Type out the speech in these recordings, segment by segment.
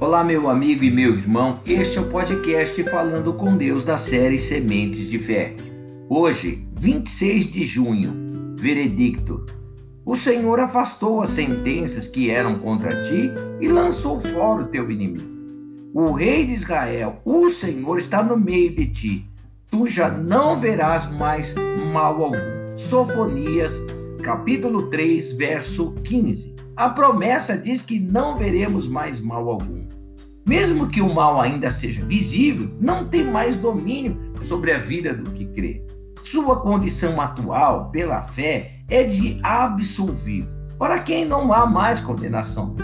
Olá, meu amigo e meu irmão. Este é o podcast Falando com Deus da série Sementes de Fé. Hoje, 26 de junho, veredicto. O Senhor afastou as sentenças que eram contra ti e lançou fora o teu inimigo. O rei de Israel, o Senhor, está no meio de ti. Tu já não verás mais mal algum. Sofonias, capítulo 3, verso 15. A promessa diz que não veremos mais mal algum. Mesmo que o mal ainda seja visível, não tem mais domínio sobre a vida do que crê. Sua condição atual, pela fé, é de absolvido. Para quem não há mais condenação,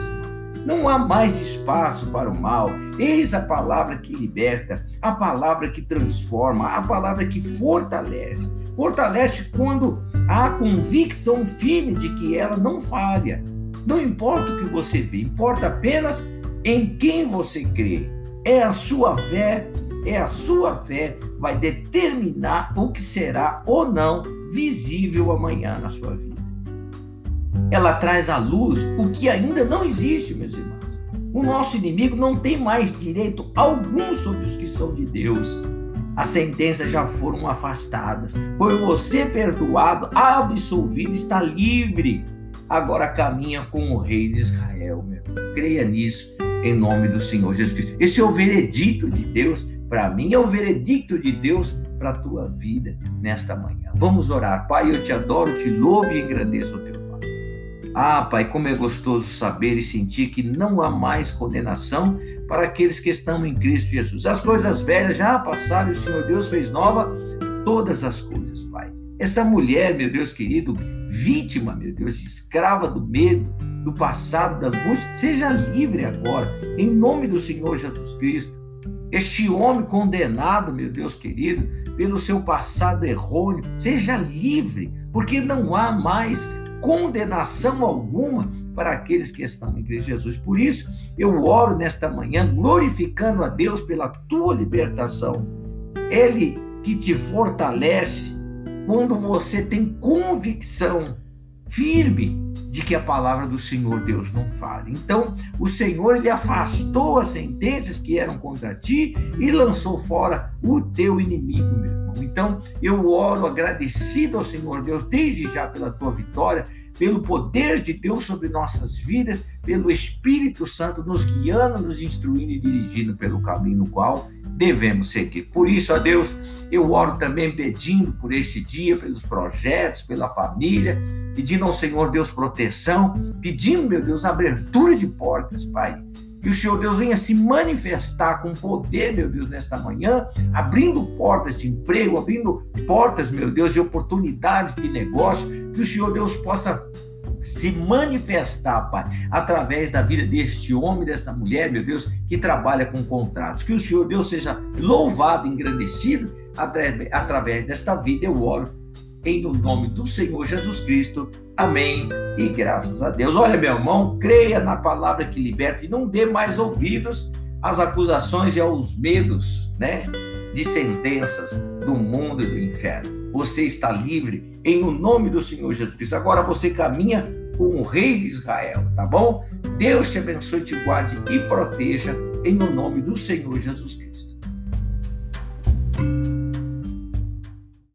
não há mais espaço para o mal. Eis a palavra que liberta, a palavra que transforma, a palavra que fortalece. Fortalece quando há convicção firme de que ela não falha. Não importa o que você vê, importa apenas em quem você crê. É a sua fé, é a sua fé vai determinar o que será ou não visível amanhã na sua vida. Ela traz à luz o que ainda não existe, meus irmãos. O nosso inimigo não tem mais direito algum sobre os que são de Deus. As sentenças já foram afastadas. Foi você perdoado, absolvido, está livre. Agora caminha com o rei de Israel, meu. Creia nisso em nome do Senhor Jesus Cristo. Esse é o veredito de Deus para mim, é o veredicto de Deus para a tua vida nesta manhã. Vamos orar. Pai, eu te adoro, te louvo e engrandeço o teu nome. Ah, Pai, como é gostoso saber e sentir que não há mais condenação para aqueles que estão em Cristo Jesus. As coisas velhas já passaram e o Senhor Deus fez nova todas as coisas, Pai. Essa mulher, meu Deus querido, vítima, meu Deus, escrava do medo, do passado, da angústia, seja livre agora, em nome do Senhor Jesus Cristo. Este homem condenado, meu Deus querido, pelo seu passado errôneo, seja livre, porque não há mais condenação alguma para aqueles que estão em Cristo Jesus. Por isso, eu oro nesta manhã, glorificando a Deus pela tua libertação. Ele que te fortalece quando você tem convicção firme de que a palavra do Senhor Deus não fale. Então, o Senhor ele afastou as sentenças que eram contra ti e lançou fora o teu inimigo, meu irmão. Então, eu oro agradecido ao Senhor Deus desde já pela tua vitória, pelo poder de Deus sobre nossas vidas, pelo Espírito Santo nos guiando, nos instruindo e dirigindo pelo caminho no qual devemos seguir. Por isso, a Deus, eu oro também pedindo por este dia, pelos projetos, pela família, pedindo ao Senhor Deus proteção, pedindo, meu Deus, abertura de portas, Pai. Que o Senhor Deus venha se manifestar com poder, meu Deus, nesta manhã, abrindo portas de emprego, abrindo portas, meu Deus, de oportunidades de negócio, que o Senhor Deus possa se manifestar, Pai, através da vida deste homem, desta mulher, meu Deus, que trabalha com contratos. Que o Senhor Deus seja louvado, engrandecido através desta vida. Eu oro em nome do Senhor Jesus Cristo. Amém. E graças a Deus. Olha, meu irmão, creia na palavra que liberta e não dê mais ouvidos às acusações e aos medos, né, de sentenças do mundo e do inferno você está livre em o nome do Senhor Jesus Cristo. Agora você caminha com o Rei de Israel, tá bom? Deus te abençoe, te guarde e proteja em o nome do Senhor Jesus Cristo.